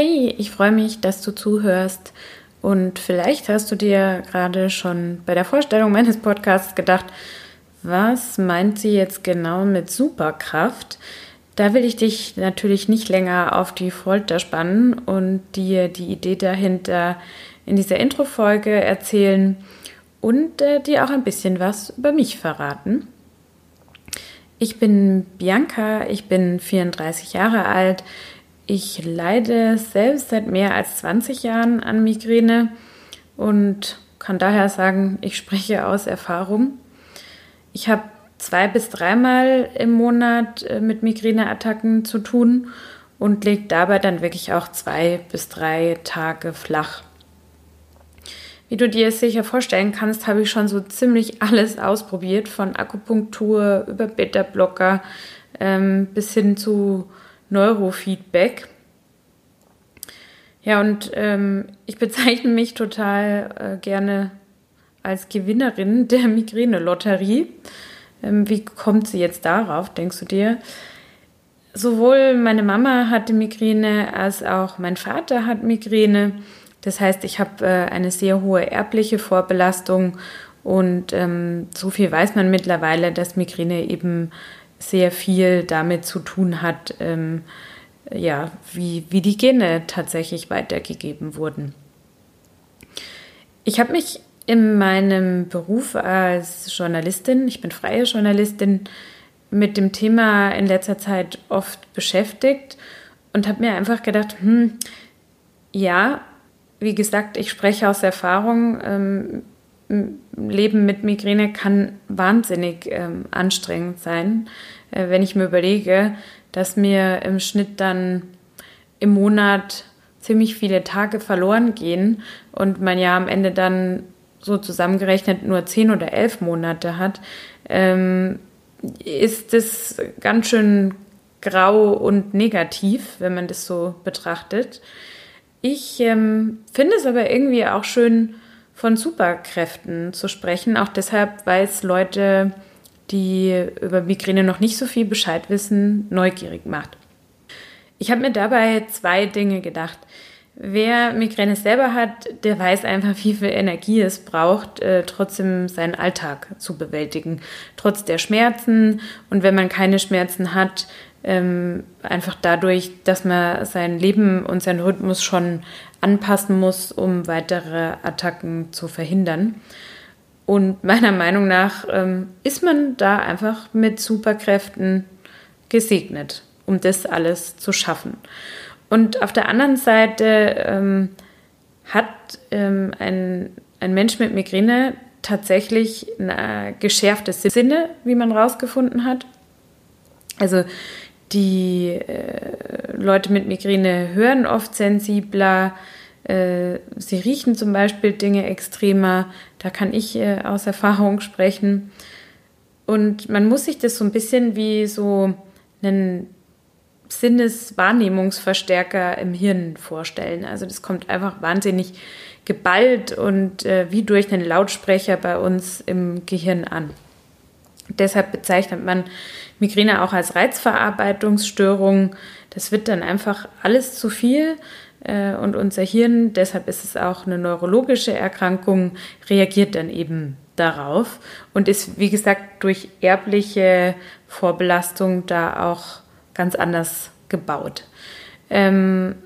Hey, ich freue mich, dass du zuhörst. Und vielleicht hast du dir gerade schon bei der Vorstellung meines Podcasts gedacht, was meint sie jetzt genau mit Superkraft? Da will ich dich natürlich nicht länger auf die Folter spannen und dir die Idee dahinter in dieser Intro-Folge erzählen und äh, dir auch ein bisschen was über mich verraten. Ich bin Bianca, ich bin 34 Jahre alt. Ich leide selbst seit mehr als 20 Jahren an Migräne und kann daher sagen, ich spreche aus Erfahrung. Ich habe zwei bis dreimal im Monat äh, mit Migräneattacken zu tun und lege dabei dann wirklich auch zwei bis drei Tage flach. Wie du dir sicher vorstellen kannst, habe ich schon so ziemlich alles ausprobiert, von Akupunktur über Beta-Blocker ähm, bis hin zu Neurofeedback. Ja, und ähm, ich bezeichne mich total äh, gerne als Gewinnerin der Migräne-Lotterie. Ähm, wie kommt sie jetzt darauf, denkst du dir? Sowohl meine Mama hatte Migräne als auch mein Vater hat Migräne. Das heißt, ich habe äh, eine sehr hohe erbliche Vorbelastung und ähm, so viel weiß man mittlerweile, dass Migräne eben sehr viel damit zu tun hat, ähm, ja, wie, wie die Gene tatsächlich weitergegeben wurden. Ich habe mich in meinem Beruf als Journalistin, ich bin freie Journalistin, mit dem Thema in letzter Zeit oft beschäftigt und habe mir einfach gedacht, hm, ja, wie gesagt, ich spreche aus Erfahrung. Ähm, Leben mit Migräne kann wahnsinnig ähm, anstrengend sein, äh, wenn ich mir überlege, dass mir im Schnitt dann im Monat ziemlich viele Tage verloren gehen und man ja am Ende dann so zusammengerechnet nur zehn oder elf Monate hat, ähm, ist das ganz schön grau und negativ, wenn man das so betrachtet. Ich ähm, finde es aber irgendwie auch schön, von Superkräften zu sprechen, auch deshalb, weil es Leute, die über Migräne noch nicht so viel Bescheid wissen, neugierig macht. Ich habe mir dabei zwei Dinge gedacht. Wer Migräne selber hat, der weiß einfach, wie viel Energie es braucht, äh, trotzdem seinen Alltag zu bewältigen, trotz der Schmerzen. Und wenn man keine Schmerzen hat, ähm, einfach dadurch, dass man sein Leben und seinen Rhythmus schon anpassen muss, um weitere Attacken zu verhindern. Und meiner Meinung nach ähm, ist man da einfach mit Superkräften gesegnet, um das alles zu schaffen. Und auf der anderen Seite ähm, hat ähm, ein, ein Mensch mit Migräne tatsächlich geschärfte Sinne, wie man rausgefunden hat. Also die äh, Leute mit Migräne hören oft sensibler, äh, sie riechen zum Beispiel Dinge extremer. Da kann ich äh, aus Erfahrung sprechen. Und man muss sich das so ein bisschen wie so einen Sinneswahrnehmungsverstärker im Hirn vorstellen. Also das kommt einfach wahnsinnig geballt und äh, wie durch einen Lautsprecher bei uns im Gehirn an. Deshalb bezeichnet man Migräne auch als Reizverarbeitungsstörung. Das wird dann einfach alles zu viel äh, und unser Hirn, deshalb ist es auch eine neurologische Erkrankung, reagiert dann eben darauf und ist, wie gesagt, durch erbliche Vorbelastung da auch ganz anders gebaut. Ähm,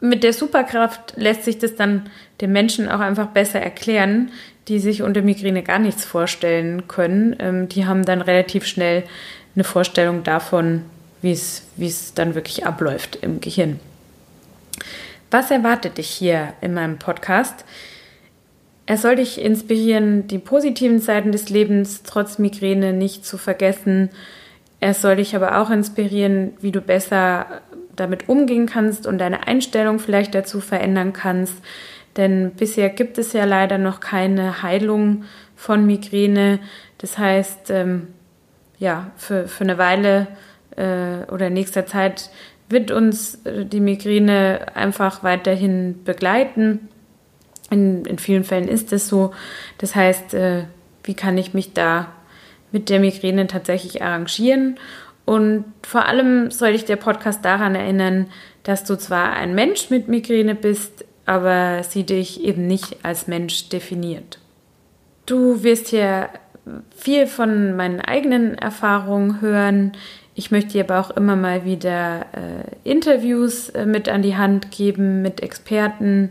mit der Superkraft lässt sich das dann den Menschen auch einfach besser erklären, die sich unter Migräne gar nichts vorstellen können. Ähm, die haben dann relativ schnell eine Vorstellung davon, wie es dann wirklich abläuft im Gehirn. Was erwartet dich hier in meinem Podcast? Er soll dich inspirieren, die positiven Seiten des Lebens trotz Migräne nicht zu vergessen. Er soll dich aber auch inspirieren, wie du besser damit umgehen kannst und deine Einstellung vielleicht dazu verändern kannst. Denn bisher gibt es ja leider noch keine Heilung von Migräne. Das heißt, ähm, ja, für, für eine Weile äh, oder in nächster Zeit wird uns äh, die Migräne einfach weiterhin begleiten. In, in vielen Fällen ist es so. Das heißt, äh, wie kann ich mich da mit der Migräne tatsächlich arrangieren? Und vor allem soll dich der Podcast daran erinnern, dass du zwar ein Mensch mit Migräne bist, aber sie dich eben nicht als Mensch definiert. Du wirst hier viel von meinen eigenen Erfahrungen hören. Ich möchte dir aber auch immer mal wieder äh, Interviews äh, mit an die Hand geben mit Experten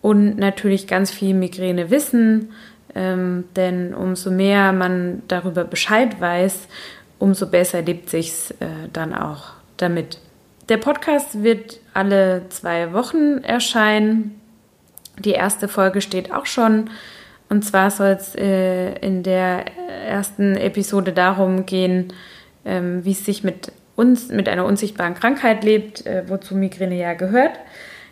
und natürlich ganz viel Migräne wissen. Ähm, denn umso mehr man darüber Bescheid weiß, umso besser lebt sich's äh, dann auch damit. Der Podcast wird alle zwei Wochen erscheinen. Die erste Folge steht auch schon. Und zwar soll es äh, in der ersten Episode darum gehen, ähm, wie es sich mit uns, mit einer unsichtbaren Krankheit lebt, äh, wozu Migräne ja gehört.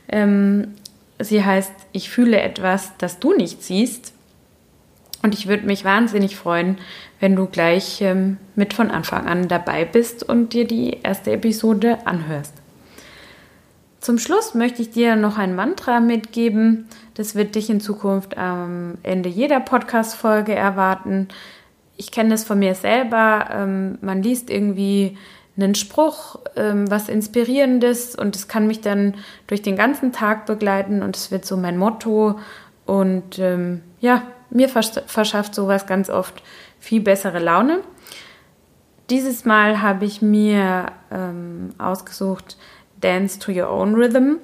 Ähm, sie heißt, ich fühle etwas, das du nicht siehst. Und ich würde mich wahnsinnig freuen, wenn du gleich ähm, mit von Anfang an dabei bist und dir die erste Episode anhörst. Zum Schluss möchte ich dir noch ein Mantra mitgeben. Das wird dich in Zukunft am Ende jeder Podcast-Folge erwarten. Ich kenne das von mir selber. Ähm, man liest irgendwie einen Spruch, ähm, was Inspirierendes und es kann mich dann durch den ganzen Tag begleiten und es wird so mein Motto. Und ähm, ja, mir verschafft sowas ganz oft viel bessere Laune. Dieses Mal habe ich mir ähm, ausgesucht Dance to Your Own Rhythm.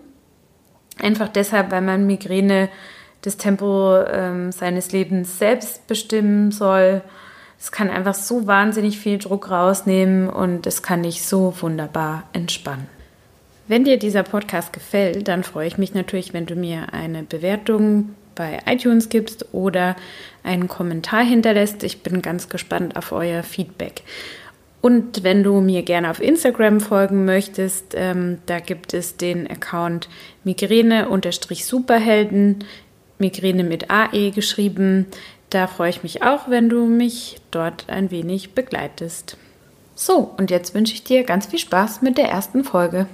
Einfach deshalb, weil man Migräne das Tempo ähm, seines Lebens selbst bestimmen soll. Es kann einfach so wahnsinnig viel Druck rausnehmen und es kann dich so wunderbar entspannen. Wenn dir dieser Podcast gefällt, dann freue ich mich natürlich, wenn du mir eine Bewertung bei iTunes gibst oder einen Kommentar hinterlässt. Ich bin ganz gespannt auf euer Feedback. Und wenn du mir gerne auf Instagram folgen möchtest, ähm, da gibt es den Account Migräne-Superhelden, Migräne mit AE geschrieben. Da freue ich mich auch, wenn du mich dort ein wenig begleitest. So, und jetzt wünsche ich dir ganz viel Spaß mit der ersten Folge.